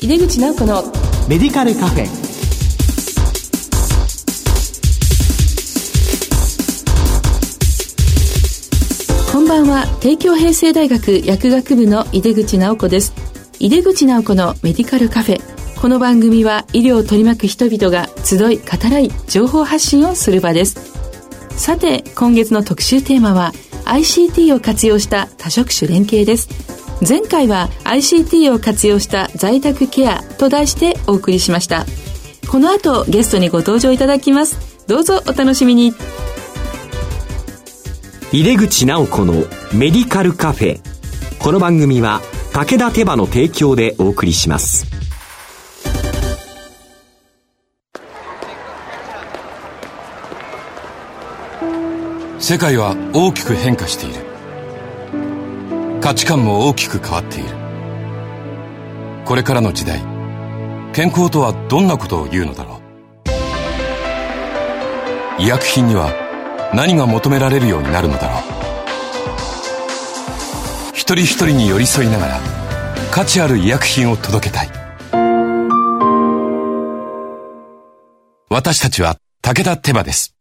井出口直子のメディカルカフェ。こんばんは。帝京平成大学薬学部の井出口直子です。井出口直子のメディカルカフェ。この番組は医療を取り巻く人々が集い語らい情報発信をする場です。さて今月の特集テーマは ICT を活用した多職種連携です前回は ICT を活用した在宅ケアと題してお送りしました。この後ゲストにご登場いただきます。どうぞお楽しみに。入れ口直子のメディカルカフェ。この番組は武田手羽の提供でお送りします。世界は大きく変化している価値観も大きく変わっている。これからの時代健康とはどんなことを言うのだろう。医薬品には何が求められるようになるのだろう。一人一人に寄り添いながら価値ある医薬品を届けたい。私たちは武田手羽です。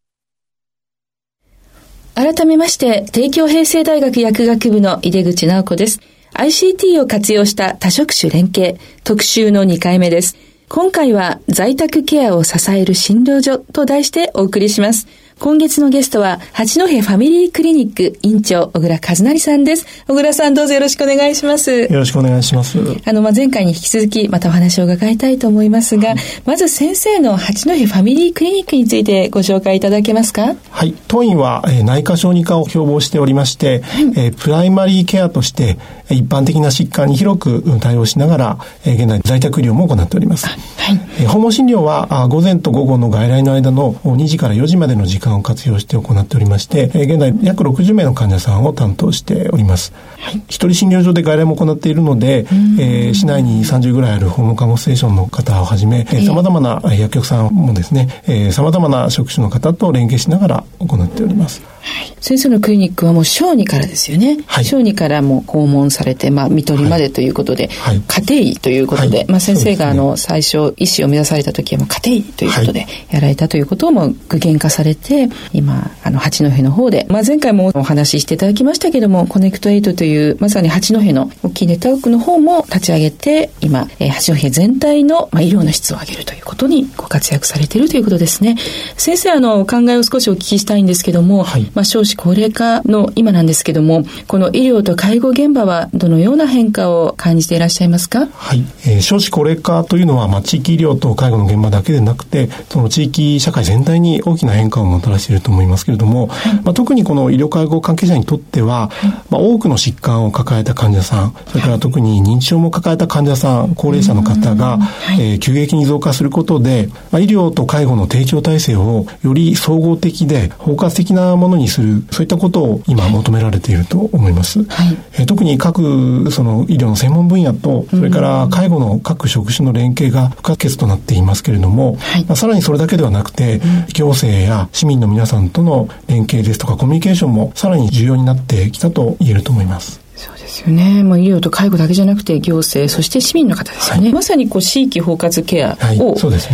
改めまして、帝京平成大学薬学部の井出口直子です。ICT を活用した多職種連携、特集の2回目です。今回は在宅ケアを支える診療所と題してお送りします。今月のゲストは、八戸ファミリークリニック院長、小倉和成さんです。小倉さん、どうぞよろしくお願いします。よろしくお願いします。あの、まあ、前回に引き続き、またお話を伺いたいと思いますが、はい、まず先生の八戸ファミリークリニックについてご紹介いただけますか？はい。当院は、えー、内科小児科を標榜しておりまして、はい、えー、プライマリーケアとして、一般的な疾患に広く対応しながら、えー、現在在宅医療も行っております。はい。えー、訪問診療は、あ午前と午後の外来の間の2時から4時までの時間を活用して行行っておりまして、え現在約60名の患者さんを担当しております。はい、一人診療所で外来も行っているので、えー、市内に30ぐらいある訪問看護ステーションの方をはじめ、さまざまな薬局さんもですね、さまざまな職種の方と連携しながら行っております。はい、先生のクリニックはもう小児からですよね。はい、小児からも訪問されて、まあ、看取りまでということで、はい、家庭医ということで、まあ、先生が、あの、最初、医師を目指された時はもう家庭医ということで、やられたということをも具現化されて、今、あの、八戸の方で、まあ、前回もお話ししていただきましたけども、コネクトエイトという、まさに八戸の大きいネットワークの方も立ち上げて、今、えー、八戸全体の、まあ、医療の質を上げるということにご活躍されているということですね。先生、あの、お考えを少しお聞きしたいんですけども、はい、まあ、少子高齢化の今なんですけども、この医療と介護現場はどのような変化を感じていらっしゃいますか？はい。えー、少子高齢化というのは、まあ、地域医療と介護の現場だけでなくて、その地域社会全体に大きな変化をもたらしていると思いますけれども、はい、まあ、特にこの医療介護関係者にとっては、はい、まあ、多くの疾患を抱えた患者さん、それから特に認知症も抱えた患者さん、高齢者の方が、はい、えー、急激に増加することで、まあ、医療と介護の提供体制をより総合的で包括的なものにする、そういったことを今求められていると思います。はい、えー、特に各その医療の専門分野と、それから介護の各職種の連携が不可欠となっていますけれども、はい、まあ、さらにそれだけではなくて、行政や市民の皆さんとの連携ですとかコミュニケーションもさらに重要になってきたと言えると思います。そうですよね。もう医療と介護だけじゃなくて行政、そして市民の方ですよね。はい、まさにこう地域包括ケアを、はい、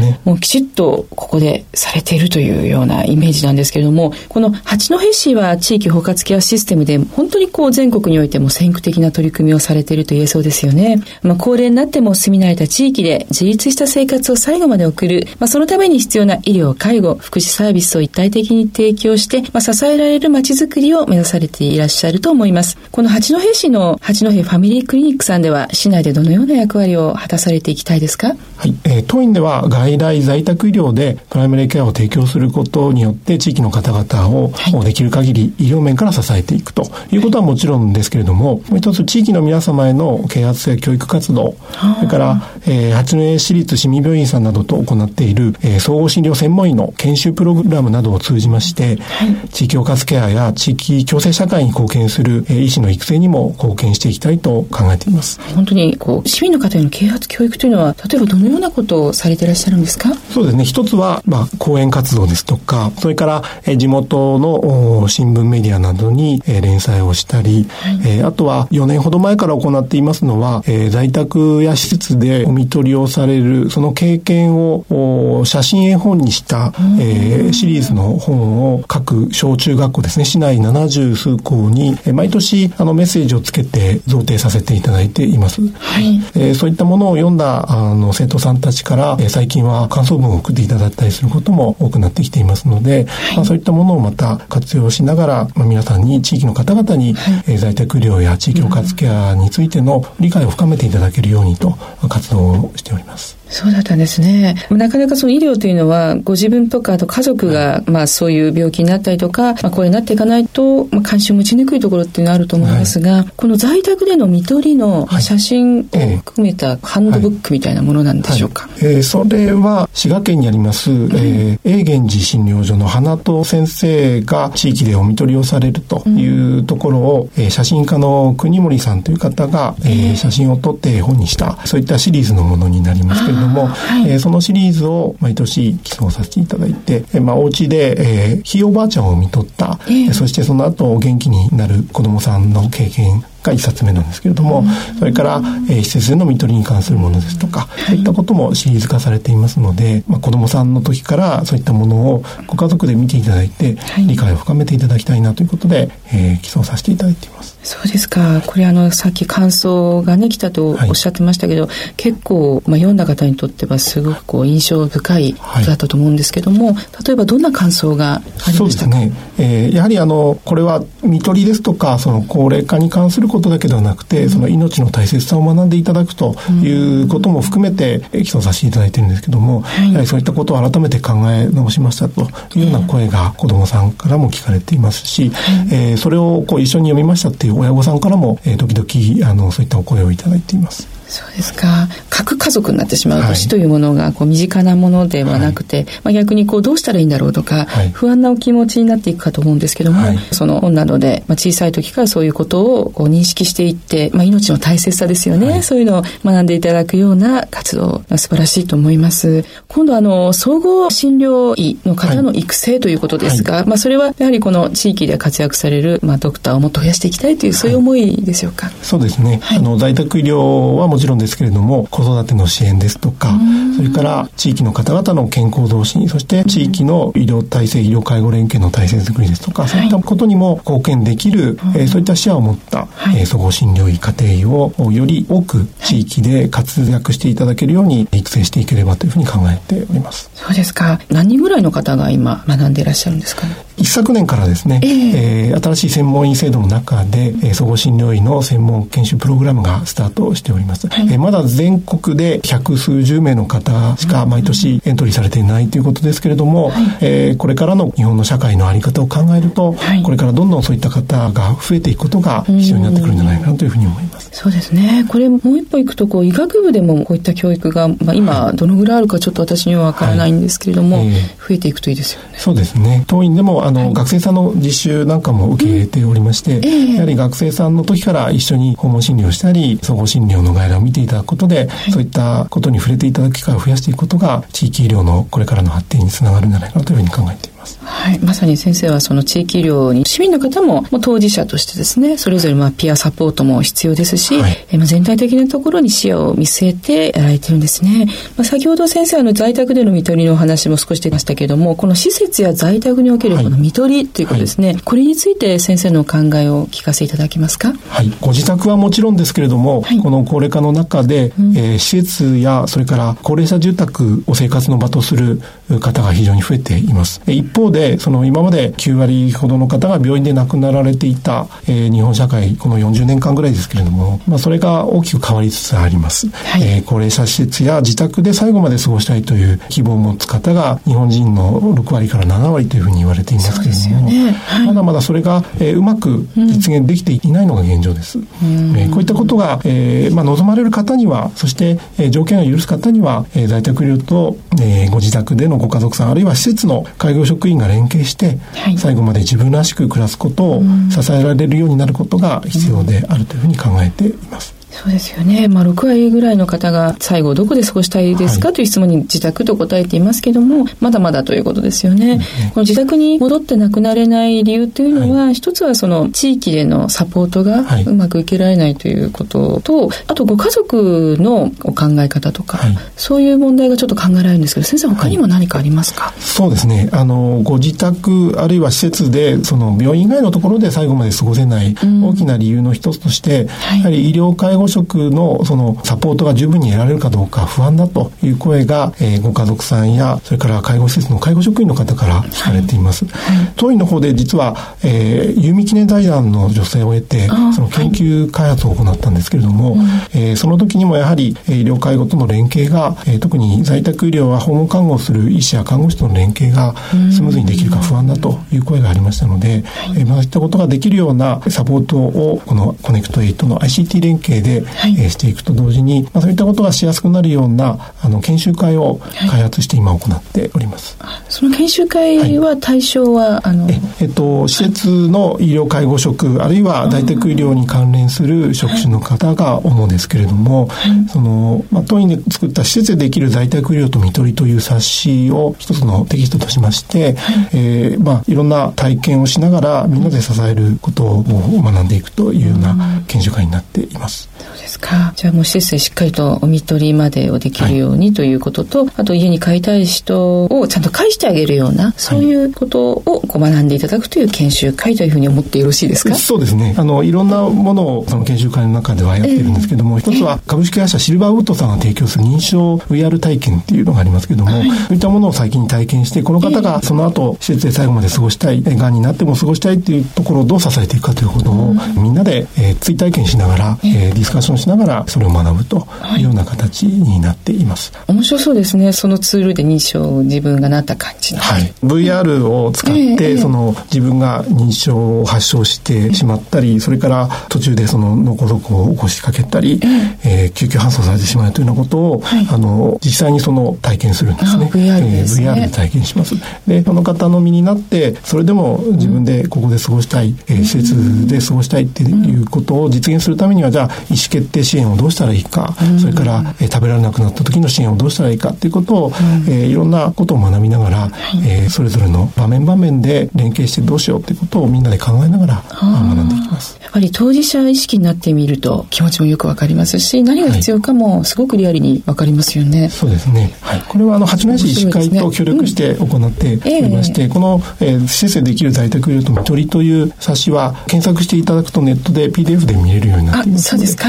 ね。もうきちっとここでされているというようなイメージなんですけれども、この八戸市は地域包括ケアシステムで本当にこう全国においても先駆的な取り組みをされていると言えそうですよね。まあ高齢になっても住み慣れた地域で自立した生活を最後まで送る、まあそのために必要な医療、介護、福祉サービスを一体的に提供して、まあ支えられる街づくりを目指されていらっしゃると思います。この八戸市の八戸ファミリークリニックさんでは市内でどのような役割を果たされていきたいですか？はい、えー、当院では外来在宅医療でプライマリーケアを提供することによって地域の方々を、はい、できる限り医療面から支えていくと。いうことはもちろんですけれどももう一つ地域の皆様への啓発や教育活動それから、えー、八戸市立市民病院さんなどと行っている、えー、総合診療専門医の研修プログラムなどを通じまして、はい、地域包括ケアや地域共生社会に貢献する、えー、医師の育成にもも貢献していきたいと考えています。本当にこう市民の方への啓発教育というのは例えばどのようなことをされていらっしゃるんですか？そうですね。一つは、まあ、講演活動ですとかそれから、え地元の新聞メディアなどに、え連載をしたり、はい、えー、あとは4年ほど前から行っていますのは、えー、在宅や施設でお見取りをされるその経験を写真絵本にした、えー、シリーズの本を各小中学校ですね。市内70数校に、えー、毎年あのメッセージをつけて贈呈させていただいています。はい、えー、そういったものを読んだあの生徒さんたちから、えー、最近は感想文を送っていただいたりすることも多くなってきていますので、はい、まあ、そういったものをまた活用しながら、まあ、皆さんに地域の方々に、はい、えー、在宅医療や地域包括ケアについての理解を深めていただけるようにと活動をしております。そうだったんですね。なかなかその医療というのは、ご自分とか、あと家族が、まあそういう病気になったりとか、まあこれになっていかないと、まあ関心を持ちにくいところっていうのはあると思いますが、はい、この在宅での見取りの写真を含めたハンドブックみたいなものなんでしょうか、はい。はい、えー、それは滋賀県にあります、うん、えー、永源寺診療所の花戸先生が地域でお見取りをされるというところを、うん、えー、写真家の国森さんという方が、えー、写真を撮って本にした、そういったシリーズのものになりますけれども、はい、えーそのシリーズを毎年寄贈させていただいて、えまあ、お家で、えー、ひいおばあちゃんを見とった、えー、そしてその後元気になる子供さんの経験が1冊目なんですけれども、それから、えー、施設での看取りに関するものですとか、そういったこともシリーズ化されていますので、まあ、子どもさんの時からそういったものをご家族で見ていただいて、理解を深めていただきたいなということで、えー、寄贈させていただいています。そうですか。これあの、さっき感想がね、来たとおっしゃってましたけど、はい、結構、まあ、読んだ方にとってはすごくこう、印象深いだったと思うんですけども、はい、例えばどんな感想がありましたか？そうですね。えー、やはりあの、これは、看取りですとか、その高齢化に関することだけではなくて、その命の大切さを学んでいただくということも含めて、基礎させていただいてるんですけども、はい、やはりそういったことを改めて考え直しましたというような声が子どもさんからも聞かれていますし、はい、えー、それをこう一緒に読みましたっていう親御さんからも、えー、時々あのそういったお声をいただいています。そうですか。核家族になってしまうと死というものがこう身近なものではなくて、はい、まあ、逆にこうどうしたらいいんだろうとか、はい、不安なお気持ちになっていくかと思うんですけども、はい、その本などで、まあ、小さい時からそういうことをこう認識していって、まあ、命の大切さですよね、そういうのを学んでいただくような活動が素晴らしいと思います。今度あの総合診療医の方の育成ということですが、まあ、それはやはりこの地域で活躍される、まあ、ドクターをもっと増やしていきたいというそういう思いでしょうか？そうですね。あの在宅医療はもちろんですけれども子育ての支援ですとか、それから地域の方々の健康増進、そして地域の医療体制、医療介護連携の体制づくりですとか、そういったことにも貢献できる、えー、そういった視野を持った、えー、総合診療医家庭医をより多く地域で活躍していただけるように育成していければというふうに考えております。そうですか。何人ぐらいの方が今学んでいらっしゃるんですかね？一昨年からですね、えー、えー、新しい専門医制度の中で、えー、総合診療医の専門研修プログラムがスタートしております。はい、えー、まだ全国で百数十名の方しか毎年エントリーされていないということですけれども、はい、えー、これからの日本の社会の在り方を考えると、はい、これからどんどんそういった方が増えていくことが必要になってくるんじゃないかなというふうに思います。そうですね。これもう一歩いくと、こう、医学部でもこういった教育が、まあ、今、どのぐらいあるかちょっと私にはわからないんですけれども、はいえー、増えていくといいですよね。そうですね。当院でも、あの、学生さんの実習なんかも受け入れておりまして、やはり学生さんの時から一緒に訪問診療したり、総合診療の外来を見ていただくことで、そういったことに触れていただく機会を増やしていくことが、地域医療のこれからの発展につながるんじゃないかなというふうに考えています。ます。はい。まさに先生はその地域医療に市民の方も当事者としてですね、それぞれまあピアサポートも必要ですし、はい、え全体的なところに視野を見据えてやられてるんですね。まあ、先ほど先生の在宅での看取りのお話も少し出ましたけれども、この施設や在宅におけるこの看取りということですね、はい、これについて先生のお考えを聞かせいただけますか？はい。ご自宅はもちろんですけれども、はい、この高齢化の中で、うん、えー、施設やそれから高齢者住宅を生活の場とする方が非常に増えています。一方で、その今まで9割ほどの方が病院で亡くなられていた、えー、日本社会、この40年間ぐらいですけれども、まあ、それが大きく変わりつつあります。はい、えー、高齢者施設や自宅で最後まで過ごしたいという希望を持つ方が、日本人の6割から7割というふうに言われていますけれども、ねはい、まだまだそれが、えー、うまく実現できていないのが現状です。うん、えー、こういったことが、えーまあ、望まれる方には、そして、えー、条件を許す方には、えー、在宅医療と、えー、ご自宅でのご家族さんあるいは施設の介護職員が連携して、はい、最後まで自分らしく暮らすことを支えられるようになることが必要であるというふうに考えています。そうですよね。まあ、6割ぐらいの方が最後どこで過ごしたいですか、はい、という質問に自宅と答えていますけども、まだまだということですよね。この自宅に戻って亡くなれない理由というのは、はい、一つはその地域でのサポートがうまく受けられないということと、あとご家族のお考え方とか、はい、そういう問題がちょっと考えられるんですけど、先生他にも何かありますか、そうですね。あの、ご自宅あるいは施設で、その病院以外のところで最後まで過ごせない大きな理由の一つとして、やはり医療介護職のそのサポートが十分に得られるかどうか不安だという声が、えー、ご家族さんやそれから介護施設の介護職員の方から聞かれています。はい。はい、当院の方で実は、えー、有味記念財団の助成を得てその研究開発を行ったんですけれども、はい、えー、その時にもやはり医療介護との連携が、えー、特に在宅医療は訪問看護をする医師や看護師との連携がスムーズにできるか不安だという声がありましたので、はい、えー、そういったことができるようなサポートをこのコネクト8の ICT 連携で、はい、えー、していくと同時に、まあ、そういったことがしやすくなるようなあの研修会を開発して今行っております。はい、その研修会は対象は、はい、あのええっと施設の医療介護職あるいは在宅医療に関連する職種の方が主ですけれども、はい、そのまあ、当院で作った施設でできる在宅医療と看取りという冊子を一つのテキストとしまして、はい、えー、まあ、いろんな体験をしながらみんなで支えることを学んでいくというような研修会になっています。そうですか？じゃあもう施設でしっかりとお見取りまでをできるようにということと、はい、あと家に帰りたい人をちゃんと返してあげるような、そういうことをこう学んでいただくという研修会というふうに思ってよろしいですか？そうですね。あの、いろんなものをその研修会の中ではやってるんですけども、えー、一つは株式会社シルバーウッドさんが提供する認証 VR 体験っていうのがありますけども、はい、そういったものを最近に体験して、この方がその後施設で最後まで過ごしたい、がんになっても過ごしたいっていうところをどう支えていくかということを、みんなで、えー、追体験しながら、えー、ディスカッションしながらそれを学ぶというような形になっています。はい、面白そうですね。そのツールで認証自分がなった感じの。はい。VR を使って、えー、その自分が認証を発症してしまったり、それから途中でその脳梗塞を起こしかけたり、えー、救急搬送されてしまうというようなことを、はい、あの実際にその体験するんですね。VR で、ねえー、VR で体験します。で、その方の身になって、それでも自分でここで過ごしたい、うん、えー、施設で過ごしたいっていうことを実現するためには、じゃあ意思決定支援をどうしたらいいか、うん、それから、えー、食べられなくなった時の支援をどうしたらいいかっていうことを、うん、えー、いろんなことを学びながら、はい、えー、それぞれの場面場面で連携してどうしようっていうことをみんなで考えながら学んでいきます。やっぱり当事者意識になってみると気持ちもよくわかりますし、何が必要かもすごくリアルにわかりますよね。はい、そうですね。はい。これはあの八戸市医師会と協力して行っておりまして、うんえー、この、えー、施設でできる在宅医療と見取りという冊子は検索していただくとネットで PDF で見れるようになっていますそうですか。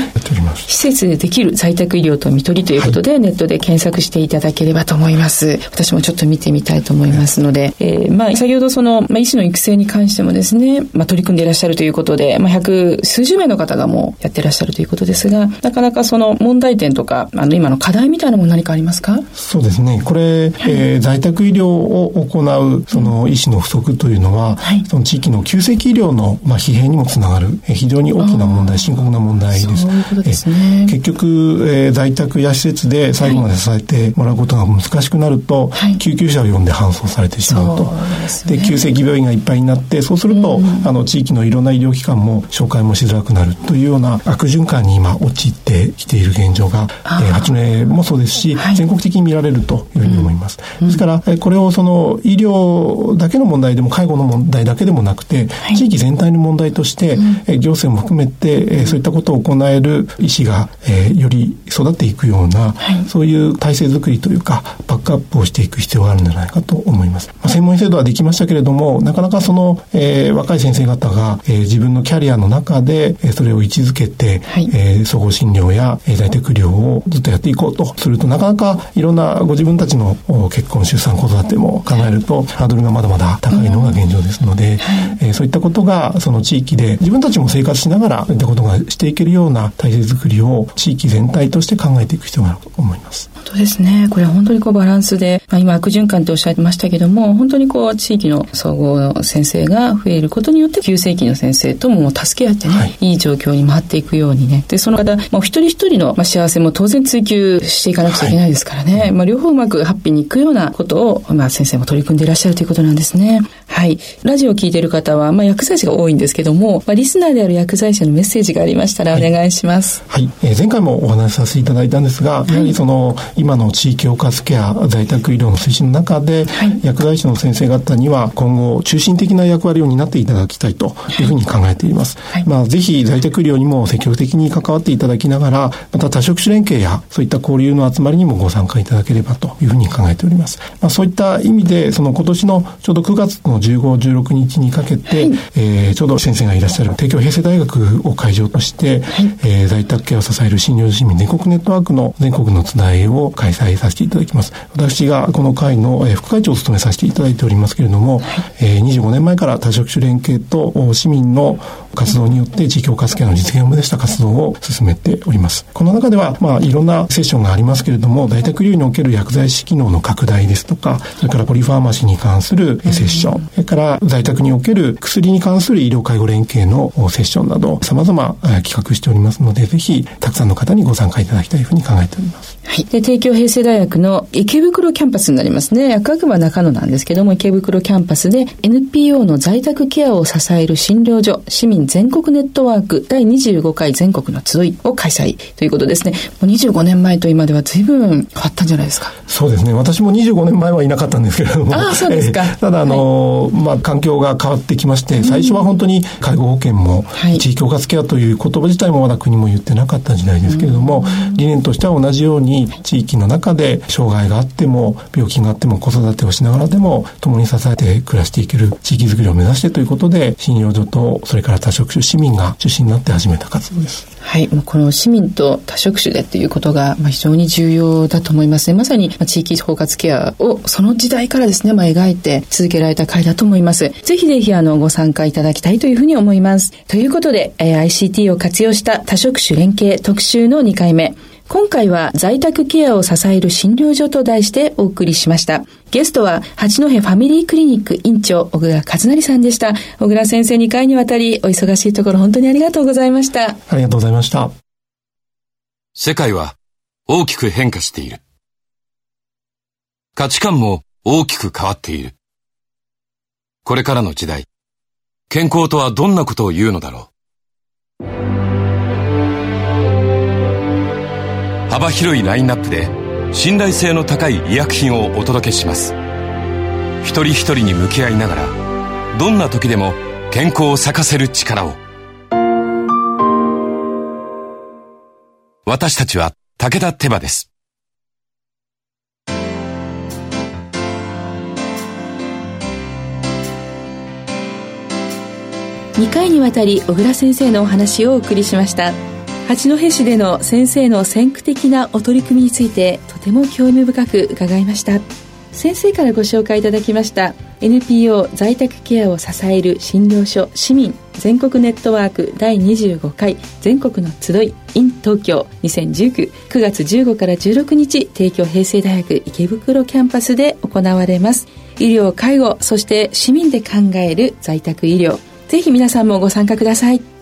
施設でできる在宅医療と見取りということで、はい、ネットで検索していただければと思います。私もちょっと見てみたいと思いますので、えー、まあ先ほどその、まあ、医師の育成に関してもですね、まあ、取り組んでいらっしゃるということで、まあ、百数十名の方がもうやってらっしゃるということですが、なかなかその問題点とか、あの今の課題みたいなもの何かありますか？そうですね。これ、えー、在宅医療を行うその医師の不足というのは、はい、その地域の急性期医療の、まあ、疲弊にもつながる、えー、非常に大きな問題、深刻な問題です。ね。結局、えー、在宅や施設で最後まで支えてもらうことが難しくなると、はい、救急車を呼んで搬送されてしまうと。で、ね、急性期病院がいっぱいになって、そうすると、うん、あの、地域のいろんな医療機関も紹介もしづらくなるというような悪循環に今陥ってきている現状が、えー、八戸もそうですし、はい、全国的に見られるというふうに思います。うん、ですから、これをその医療だけの問題でも介護の問題だけでもなくて、はい、地域全体の問題として、うん、行政も含めて、そういったことを行える医師が、えー、より育っていくような、はい、そういう体制づくりというか、バックアップをしていく必要があるんじゃないかと思います。まあ、専門医制度はできましたけれども、なかなかその、えー、若い先生方が、えー、自分のキャリアの中で、えー、それを位置づけて、はい、えー、総合診療や、えー、在宅医療をずっとやっていこうとすると、なかなかいろんなご自分たちの結婚、出産、子育ても考えると、ハードルがまだまだ高い。のが現状ですので、うんえー、そういったことが、その地域で自分たちも生活しながら、そういったことがしていけるような体制づくりを地域全体として考えていく必要があると思います。当ですね。これは本当にこうバランスで、まあ、今悪循環っておっしゃってましたけども、本当にこう地域の総合の先生が増えることによって、急性期の先生とも助け合ってね、はい、いい状況に回っていくようにね。で、その方、まあ、一人一人の、まあ、幸せも当然追求していかなくちゃいけないですからね。はい、まあ、両方うまくハッピーにいくようなことを、まあ、先生も取り組んでいらっしゃるということなんですね。はい。ラジオを聞いている方は、まあ、薬剤師が多いんですけども、まあ、リスナーである薬剤師のメッセージがありましたらお願いします。はい。はい、えー、前回もお話しさせていただいたんですが、やはりその、今の地域包括ケア、在宅医療の推進の中で、はい、薬剤師の先生方には今後中心的な役割を担っていただきたいというふうに考えています。はい、まあ、ぜひ在宅医療にも積極的に関わっていただきながら、また多職種連携やそういった交流の集まりにもご参加いただければというふうに考えております。まあ、そういった意味で、その今年のちょうど9月の15、16日にかけて、はい、えー、ちょうど先生がいらっしゃる帝京平成大学を会場として、はい、えー、在宅ケアを支える診療市民全国ネットワークの全国のつなえを開催させていただきます。私がこの会の副会長を務めさせていただいておりますけれども、はい、えー、25年前から多職種連携と市民の活動によって地域包括ケアの実現を目指した活動を進めております。この中では、まあ、いろんなセッションがありますけれども、在宅医療における薬剤師機能の拡大ですとか、それからポリファーマシーに関するセッション、それから在宅における薬に関する医療介護連携のセッションなど、様々企画しておりますので、ぜひ、たくさんの方にご参加いただきたいふうに考えております。はい。で、帝京平成大学の池袋キャンパスになりますね。薬学部は中野なんですけども、池袋キャンパスで NPO の在宅ケアを支える診療所、市民全国ネットワーク第25回全国の集いを開催ということですね。もう25年前と今では随分変わったんじゃないですか。そうですね。私も25年前はいなかったんですけれども。ああ、そうですか。ただ、あの、はい、まあ、環境が変わってきまして、最初は本当に介護保険も、地域包括ケアという言葉自体もまだ国も言ってなかった時代ですけれども、理念としては同じように地域の中で障害があっても、病気があっても子育てをしながらでも共に支えて暮らしていける地域づくりを目指してということで、診療所とそれから多職種市民が中心になって始めた活動です。はい、もうこの市民と多職種でっていうことが、まあ、非常に重要だと思いますね。まさに、まあ、地域包括ケアをその時代からですね、まあ、描いて続けられた会だと思います。ぜひぜひあのご参加いただきたいというふうに思います。ということで、えー、ICT を活用した多職種連携特集の2回目。今回は在宅ケアを支える診療所と題してお送りしました。ゲストは八戸ファミリークリニック院長小倉和成さんでした。小倉先生2回にわたりお忙しいところ本当にありがとうございました。ありがとうございました。世界は大きく変化している。価値観も大きく変わっている。これからの時代、健康とはどんなことを言うのだろう。幅広いラインナップで信頼性の高い医薬品をお届けします。一人一人に向き合いながらどんな時でも健康を咲かせる力を。私たちは武田手羽です。2回にわたり小倉先生のお話をお送りしました。八戸市での先生の先駆的なお取り組みについてとても興味深く伺いました。先生からご紹介いただきました。NPO 在宅ケアを支える診療所市民全国ネットワーク第25回全国の集い in 東京20199月15から16日帝京平成大学池袋キャンパスで行われます。医療介護そして市民で考える在宅医療。ぜひ皆さんもご参加ください。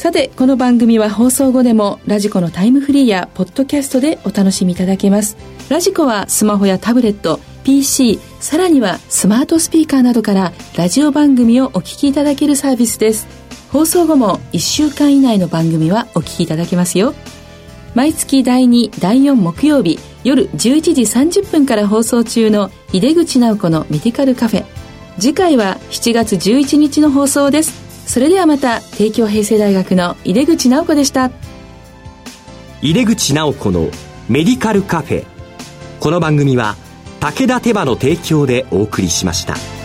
さてこの番組は放送後でもラジコのタイムフリーやポッドキャストでお楽しみいただけます。ラジコはスマホやタブレット PC さらにはスマートスピーカーなどからラジオ番組をお聞きいただけるサービスです。放送後も1週間以内の番組はお聞きいただけますよ。毎月第2第4木曜日夜11時30分から放送中の井出口直子のメディカルカフェ。次回は7月11日の放送です。それではまた帝京平成大学の井出口直子でした井出口直子のメディカルカフェこの番組は武田手羽の提供でお送りしました。